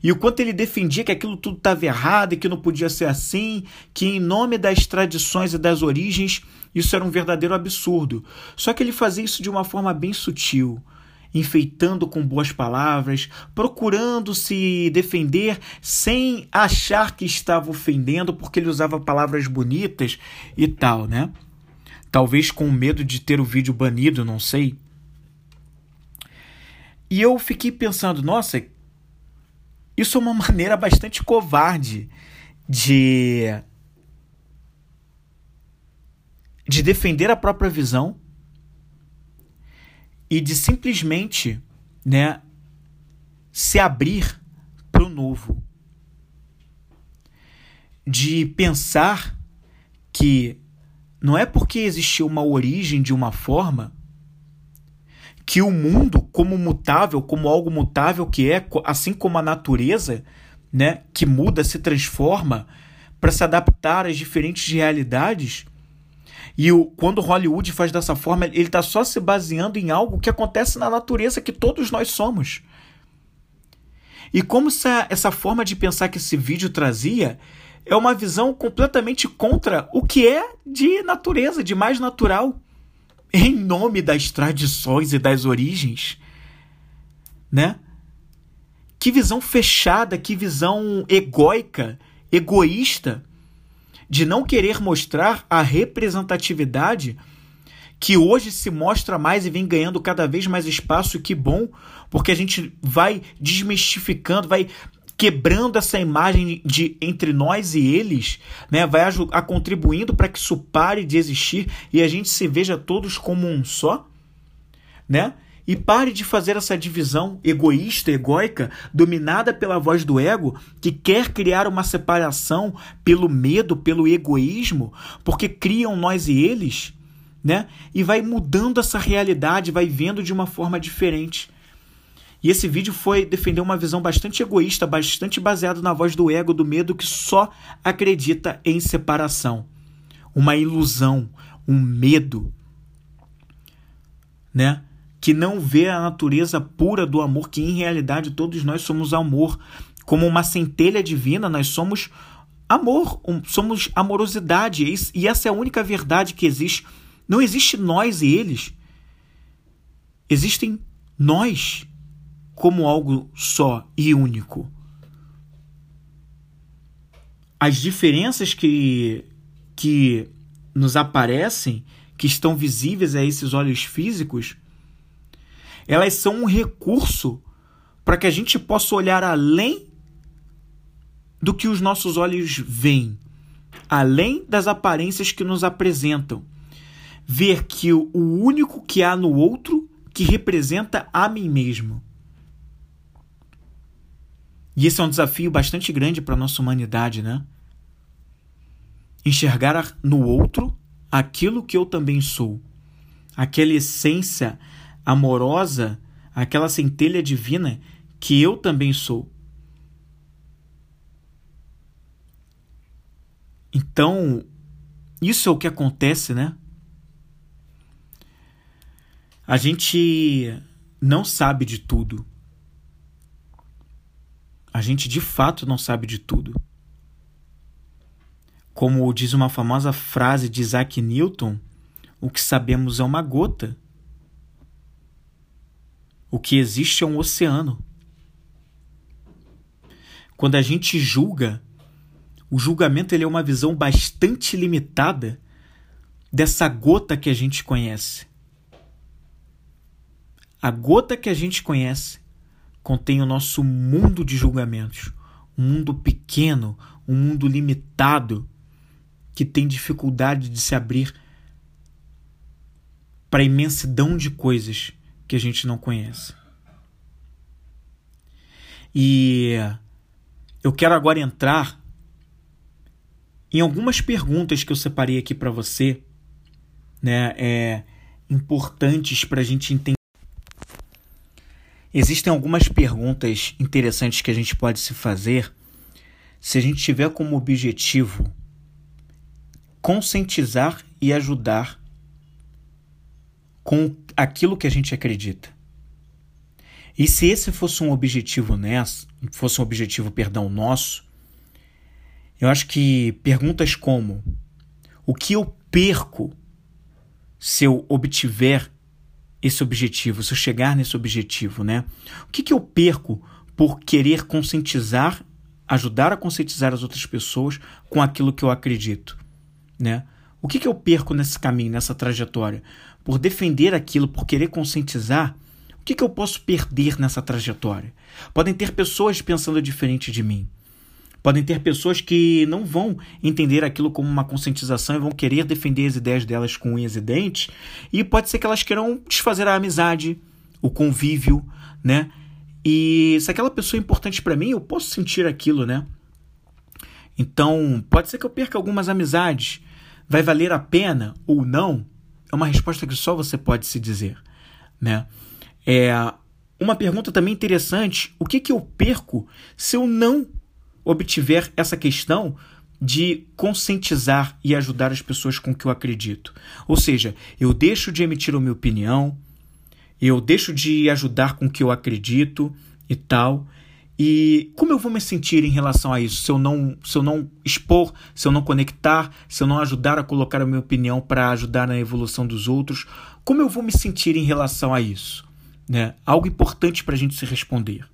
e o quanto ele defendia que aquilo tudo estava errado e que não podia ser assim, que em nome das tradições e das origens isso era um verdadeiro absurdo. Só que ele fazia isso de uma forma bem sutil, enfeitando com boas palavras, procurando se defender sem achar que estava ofendendo porque ele usava palavras bonitas e tal, né? Talvez com medo de ter o vídeo banido, não sei. E eu fiquei pensando, nossa, isso é uma maneira bastante covarde de de defender a própria visão e de simplesmente, né, se abrir para o novo. De pensar que não é porque existiu uma origem de uma forma que o mundo, como mutável, como algo mutável que é, assim como a natureza, né, que muda, se transforma para se adaptar às diferentes realidades. E o, quando Hollywood faz dessa forma, ele está só se baseando em algo que acontece na natureza que todos nós somos. E como essa, essa forma de pensar que esse vídeo trazia é uma visão completamente contra o que é de natureza, de mais natural em nome das tradições e das origens, né? Que visão fechada, que visão egóica, egoísta, de não querer mostrar a representatividade que hoje se mostra mais e vem ganhando cada vez mais espaço, que bom, porque a gente vai desmistificando, vai quebrando essa imagem de entre nós e eles, né, vai a contribuindo para que isso pare de existir e a gente se veja todos como um só, né? E pare de fazer essa divisão egoísta, egóica, dominada pela voz do ego, que quer criar uma separação pelo medo, pelo egoísmo, porque criam nós e eles, né? E vai mudando essa realidade, vai vendo de uma forma diferente. E esse vídeo foi defender uma visão bastante egoísta, bastante baseada na voz do ego, do medo que só acredita em separação. Uma ilusão, um medo, né? Que não vê a natureza pura do amor, que em realidade todos nós somos amor. Como uma centelha divina, nós somos amor, somos amorosidade. E essa é a única verdade que existe. Não existe nós e eles. Existem nós como algo só e único. As diferenças que, que nos aparecem, que estão visíveis a esses olhos físicos, elas são um recurso para que a gente possa olhar além do que os nossos olhos veem, além das aparências que nos apresentam. Ver que o único que há no outro que representa a mim mesmo. E esse é um desafio bastante grande para a nossa humanidade, né? Enxergar no outro aquilo que eu também sou. Aquela essência amorosa, aquela centelha divina que eu também sou. Então, isso é o que acontece, né? A gente não sabe de tudo. A gente de fato não sabe de tudo. Como diz uma famosa frase de Isaac Newton, o que sabemos é uma gota. O que existe é um oceano. Quando a gente julga, o julgamento ele é uma visão bastante limitada dessa gota que a gente conhece. A gota que a gente conhece contém o nosso mundo de julgamentos, um mundo pequeno, um mundo limitado que tem dificuldade de se abrir para a imensidão de coisas que a gente não conhece. E eu quero agora entrar em algumas perguntas que eu separei aqui para você, né, é, importantes para a gente entender. Existem algumas perguntas interessantes que a gente pode se fazer se a gente tiver como objetivo conscientizar e ajudar com aquilo que a gente acredita. E se esse fosse um objetivo nessa, fosse um objetivo, perdão, nosso, eu acho que perguntas como o que eu perco se eu obtiver esse objetivo, se eu chegar nesse objetivo, né? O que, que eu perco por querer conscientizar, ajudar a conscientizar as outras pessoas com aquilo que eu acredito, né? O que, que eu perco nesse caminho, nessa trajetória? Por defender aquilo, por querer conscientizar, o que, que eu posso perder nessa trajetória? Podem ter pessoas pensando diferente de mim. Podem ter pessoas que não vão entender aquilo como uma conscientização e vão querer defender as ideias delas com unhas e dentes. E pode ser que elas queiram desfazer a amizade, o convívio, né? E se aquela pessoa é importante para mim, eu posso sentir aquilo, né? Então, pode ser que eu perca algumas amizades. Vai valer a pena ou não? É uma resposta que só você pode se dizer, né? É uma pergunta também interessante: o que que eu perco se eu não obtiver essa questão de conscientizar e ajudar as pessoas com que eu acredito? Ou seja, eu deixo de emitir a minha opinião, eu deixo de ajudar com que eu acredito e tal, e como eu vou me sentir em relação a isso se eu não, se eu não expor, se eu não conectar, se eu não ajudar a colocar a minha opinião para ajudar na evolução dos outros? Como eu vou me sentir em relação a isso? Né? Algo importante para a gente se responder.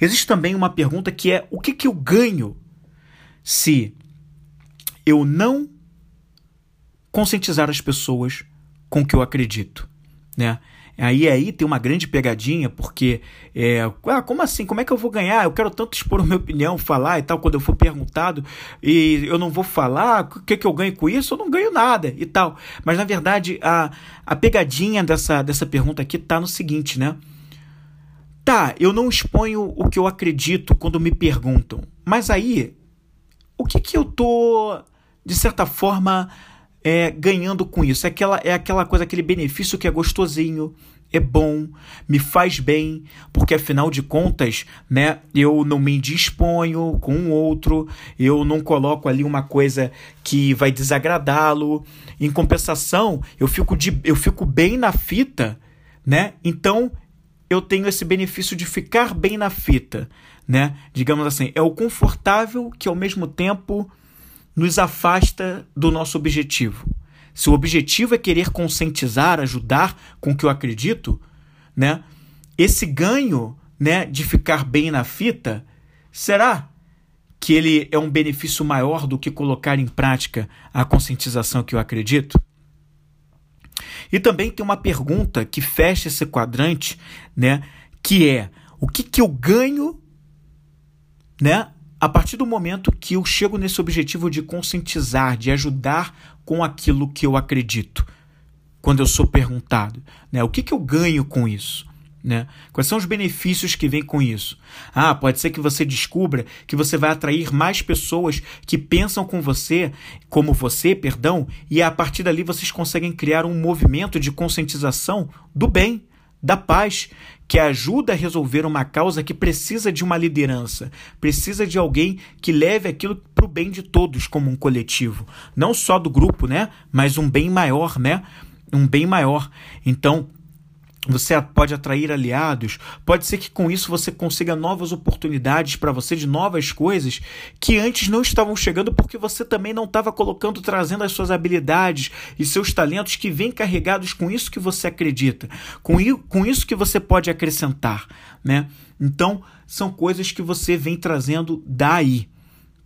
Existe também uma pergunta que é: o que, que eu ganho se eu não conscientizar as pessoas com o que eu acredito? Né? Aí aí tem uma grande pegadinha, porque é, ah, como assim? Como é que eu vou ganhar? Eu quero tanto expor a minha opinião, falar e tal, quando eu for perguntado, e eu não vou falar, o que, que eu ganho com isso? Eu não ganho nada e tal. Mas na verdade, a, a pegadinha dessa, dessa pergunta aqui tá no seguinte, né? Tá, eu não exponho o que eu acredito quando me perguntam, mas aí, o que que eu tô, de certa forma, é, ganhando com isso. É aquela, é aquela coisa, aquele benefício que é gostosinho, é bom, me faz bem, porque afinal de contas, né, eu não me disponho com o outro, eu não coloco ali uma coisa que vai desagradá-lo. Em compensação, eu fico, de, eu fico bem na fita, né? Então eu tenho esse benefício de ficar bem na fita, né? Digamos assim, é o confortável que ao mesmo tempo nos afasta do nosso objetivo. Se o objetivo é querer conscientizar, ajudar com o que eu acredito, né? Esse ganho, né, de ficar bem na fita, será que ele é um benefício maior do que colocar em prática a conscientização que eu acredito? E também tem uma pergunta que fecha esse quadrante, né, que é: o que que eu ganho, né, a partir do momento que eu chego nesse objetivo de conscientizar, de ajudar com aquilo que eu acredito, quando eu sou perguntado, né? O que, que eu ganho com isso? Né? Quais são os benefícios que vêm com isso? Ah, pode ser que você descubra que você vai atrair mais pessoas que pensam com você, como você, perdão, e a partir dali vocês conseguem criar um movimento de conscientização do bem, da paz, que ajuda a resolver uma causa que precisa de uma liderança, precisa de alguém que leve aquilo para o bem de todos como um coletivo, não só do grupo, né, mas um bem maior, né, um bem maior. Então, você pode atrair aliados, pode ser que com isso você consiga novas oportunidades para você de novas coisas que antes não estavam chegando porque você também não estava colocando, trazendo as suas habilidades e seus talentos que vêm carregados com isso que você acredita, com, isso que você pode acrescentar, né? Então, são coisas que você vem trazendo daí.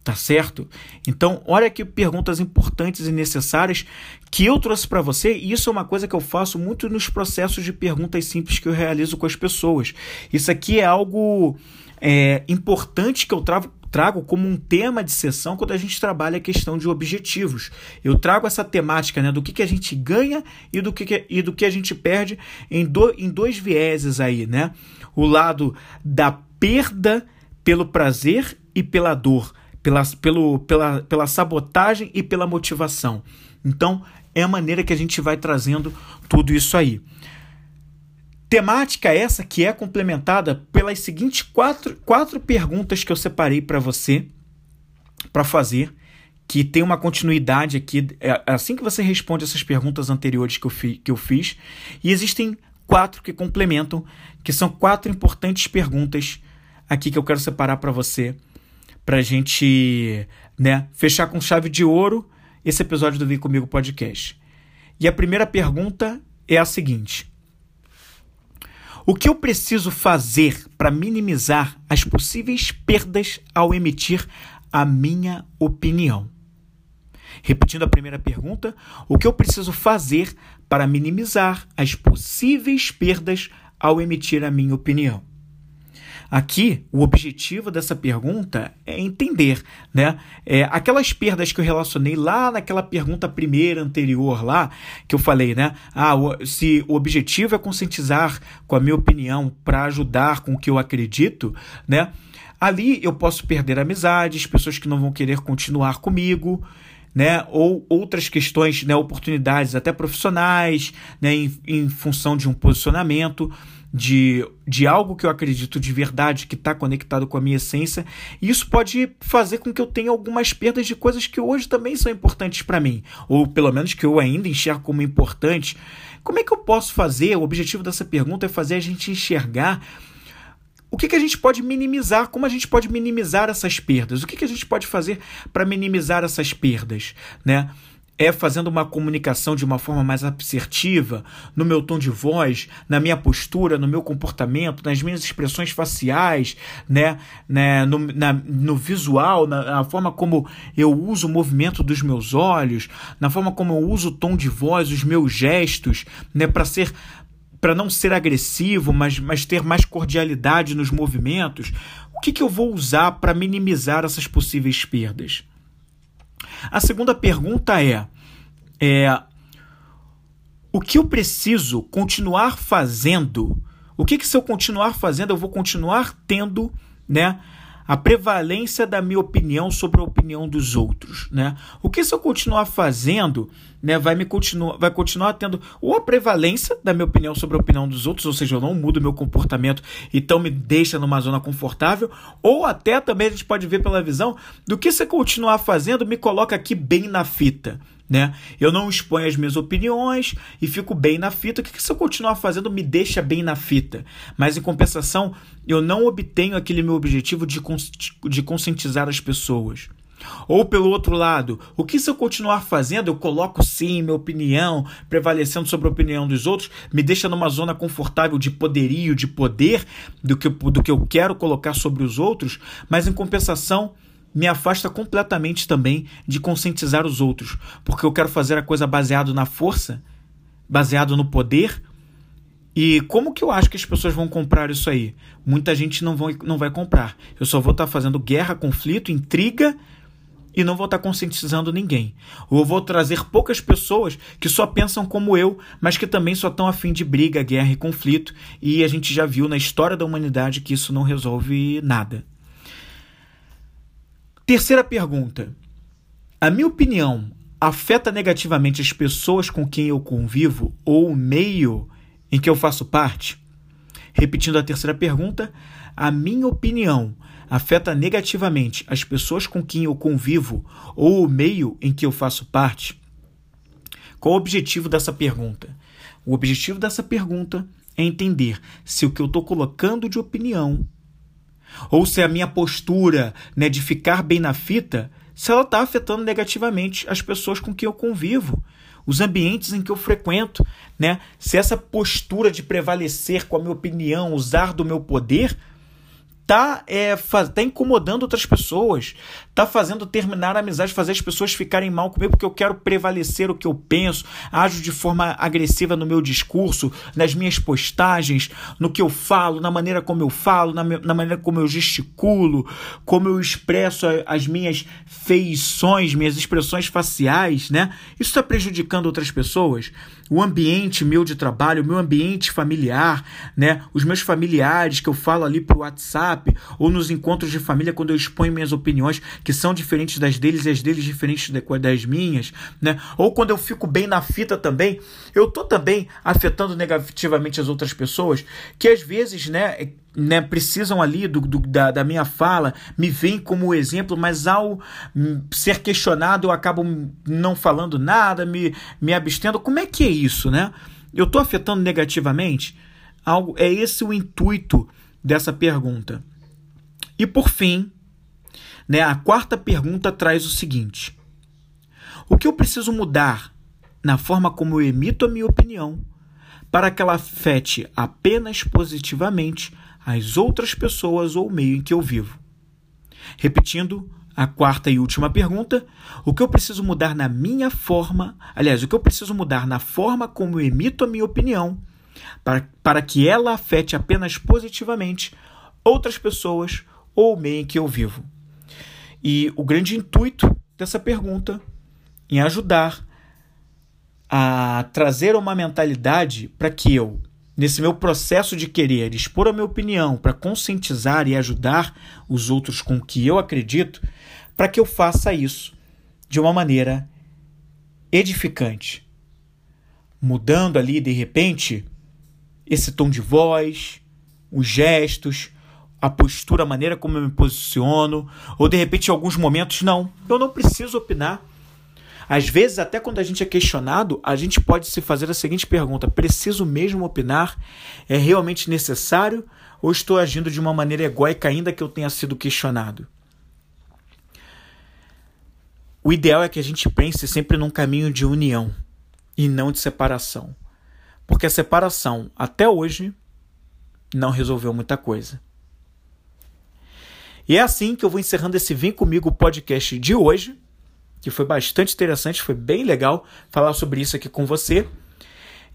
Tá certo? Então, olha que perguntas importantes e necessárias que eu trouxe para você, e isso é uma coisa que eu faço muito nos processos de perguntas simples que eu realizo com as pessoas. Isso aqui é algo é, importante que eu trago, trago como um tema de sessão quando a gente trabalha a questão de objetivos. Eu trago essa temática né, do que, que a gente ganha e do que, e do que a gente perde em, do, em dois vieses aí, né? O lado da perda pelo prazer e pela dor pela, pelo, pela, pela sabotagem e pela motivação. Então, é a maneira que a gente vai trazendo tudo isso aí. Temática essa que é complementada pelas seguintes quatro, quatro perguntas que eu separei para você para fazer, que tem uma continuidade aqui, é assim que você responde essas perguntas anteriores que eu, fi, que eu fiz, e existem quatro que complementam, que são quatro importantes perguntas aqui que eu quero separar para você para a gente né, fechar com chave de ouro esse episódio do Vem Comigo Podcast. E a primeira pergunta é a seguinte: O que eu preciso fazer para minimizar as possíveis perdas ao emitir a minha opinião? Repetindo a primeira pergunta, o que eu preciso fazer para minimizar as possíveis perdas ao emitir a minha opinião? Aqui, o objetivo dessa pergunta é entender, né? É, aquelas perdas que eu relacionei lá naquela pergunta primeira anterior lá, que eu falei, né? Ah, se o objetivo é conscientizar com a minha opinião para ajudar com o que eu acredito, né? Ali eu posso perder amizades, pessoas que não vão querer continuar comigo, né, ou outras questões, né, oportunidades até profissionais, né, em, em função de um posicionamento de, de algo que eu acredito de verdade, que está conectado com a minha essência, e isso pode fazer com que eu tenha algumas perdas de coisas que hoje também são importantes para mim, ou pelo menos que eu ainda enxergo como importantes. Como é que eu posso fazer? O objetivo dessa pergunta é fazer a gente enxergar o que, que a gente pode minimizar, como a gente pode minimizar essas perdas, o que, que a gente pode fazer para minimizar essas perdas, né? É fazendo uma comunicação de uma forma mais assertiva, no meu tom de voz, na minha postura, no meu comportamento, nas minhas expressões faciais, né, né no, na, no visual, na, na, forma como eu uso o movimento dos meus olhos, na forma como eu uso o tom de voz, os meus gestos, né, para ser para não ser agressivo, mas, mas ter mais cordialidade nos movimentos. O que, que eu vou usar para minimizar essas possíveis perdas? A segunda pergunta é, é o que eu preciso continuar fazendo? O que, que se eu continuar fazendo, eu vou continuar tendo, né? A prevalência da minha opinião sobre a opinião dos outros, né? O que se eu continuar fazendo, né, vai me continuar, vai continuar tendo ou a prevalência da minha opinião sobre a opinião dos outros, ou seja, eu não mudo meu comportamento, então me deixa numa zona confortável, ou até também a gente pode ver pela visão do que se eu continuar fazendo me coloca aqui bem na fita, né? Eu não exponho as minhas opiniões e fico bem na fita. O que, que se eu continuar fazendo me deixa bem na fita? Mas em compensação, eu não obtenho aquele meu objetivo de, de conscientizar as pessoas. Ou pelo outro lado, o que se eu continuar fazendo, eu coloco sim minha opinião, prevalecendo sobre a opinião dos outros, me deixa numa zona confortável de poderio, de poder do que, do que eu quero colocar sobre os outros, mas em compensação, me afasta completamente também de conscientizar os outros, porque eu quero fazer a coisa baseado na força, baseado no poder. E como que eu acho que as pessoas vão comprar isso aí? Muita gente não, vão, não vai comprar. Eu só vou estar tá fazendo guerra, conflito, intriga e não vou estar tá conscientizando ninguém. Ou vou trazer poucas pessoas que só pensam como eu, mas que também só estão afim de briga, guerra e conflito. E a gente já viu na história da humanidade que isso não resolve nada. Terceira pergunta. A minha opinião afeta negativamente as pessoas com quem eu convivo ou o meio em que eu faço parte? Repetindo a terceira pergunta, a minha opinião afeta negativamente as pessoas com quem eu convivo ou o meio em que eu faço parte? Qual o objetivo dessa pergunta? O objetivo dessa pergunta é entender se o que eu estou colocando de opinião ou se a minha postura né, de ficar bem na fita, se ela está afetando negativamente as pessoas com quem eu convivo, os ambientes em que eu frequento, né? Se essa postura de prevalecer com a minha opinião, usar do meu poder, tá, é, tá incomodando outras pessoas, tá fazendo terminar a amizade, fazer as pessoas ficarem mal comigo porque eu quero prevalecer o que eu penso, ajo de forma agressiva no meu discurso, nas minhas postagens, no que eu falo, na maneira como eu falo, na, na maneira como eu gesticulo, como eu expresso as minhas feições, minhas expressões faciais, né? Isso está prejudicando outras pessoas o ambiente meu de trabalho, o meu ambiente familiar, né? Os meus familiares que eu falo ali pro WhatsApp ou nos encontros de família quando eu exponho minhas opiniões que são diferentes das deles e as deles diferentes das minhas, né? Ou quando eu fico bem na fita também, eu tô também afetando negativamente as outras pessoas que às vezes, né, né, precisam ali do, do da, da, minha fala, me veem como exemplo, mas ao ser questionado eu acabo não falando nada, me, me abstendo. Como é que é isso, né? Eu estou afetando negativamente? Algo, é esse o intuito dessa pergunta. E por fim, né, a quarta pergunta traz o seguinte: O que eu preciso mudar na forma como eu emito a minha opinião para que ela afete apenas positivamente as outras pessoas ou o meio em que eu vivo. Repetindo a quarta e última pergunta, o que eu preciso mudar na minha forma, aliás, o que eu preciso mudar na forma como eu emito a minha opinião, para, para que ela afete apenas positivamente outras pessoas ou o meio em que eu vivo. E o grande intuito dessa pergunta em ajudar a trazer uma mentalidade para que eu nesse meu processo de querer expor a minha opinião para conscientizar e ajudar os outros com o que eu acredito, para que eu faça isso de uma maneira edificante, mudando ali de repente esse tom de voz, os gestos, a postura, a maneira como eu me posiciono, ou de repente em alguns momentos não, eu não preciso opinar às vezes, até quando a gente é questionado, a gente pode se fazer a seguinte pergunta: preciso mesmo opinar? É realmente necessário? Ou estou agindo de uma maneira egóica, ainda que eu tenha sido questionado? O ideal é que a gente pense sempre num caminho de união e não de separação. Porque a separação, até hoje, não resolveu muita coisa. E é assim que eu vou encerrando esse Vem Comigo podcast de hoje que foi bastante interessante, foi bem legal falar sobre isso aqui com você.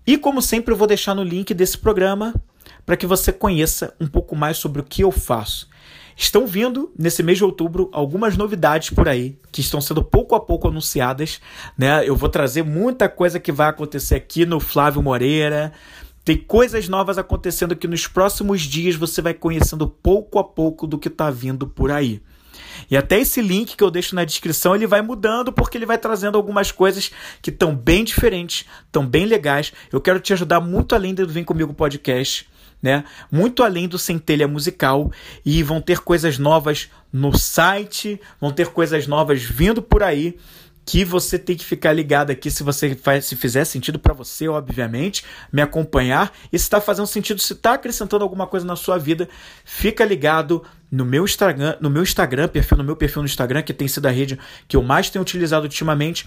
E como sempre, eu vou deixar no link desse programa para que você conheça um pouco mais sobre o que eu faço. Estão vindo nesse mês de outubro algumas novidades por aí que estão sendo pouco a pouco anunciadas, né? Eu vou trazer muita coisa que vai acontecer aqui no Flávio Moreira. Tem coisas novas acontecendo que nos próximos dias você vai conhecendo pouco a pouco do que está vindo por aí. E até esse link que eu deixo na descrição, ele vai mudando porque ele vai trazendo algumas coisas que estão bem diferentes, estão bem legais. Eu quero te ajudar muito além do Vem Comigo Podcast. Né? Muito além do Centelha Musical e vão ter coisas novas no site, vão ter coisas novas vindo por aí que você tem que ficar ligado aqui se você faz, se fizer sentido para você, obviamente, me acompanhar. E se está fazendo sentido, se está acrescentando alguma coisa na sua vida, fica ligado no meu Instagram, no meu Instagram, perfil, no meu perfil no Instagram, que tem sido a rede que eu mais tenho utilizado ultimamente,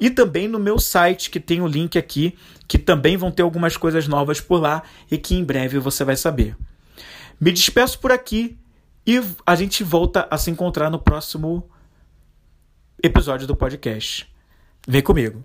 e também no meu site, que tem o link aqui, que também vão ter algumas coisas novas por lá e que em breve você vai saber. Me despeço por aqui e a gente volta a se encontrar no próximo episódio do podcast. Vem comigo.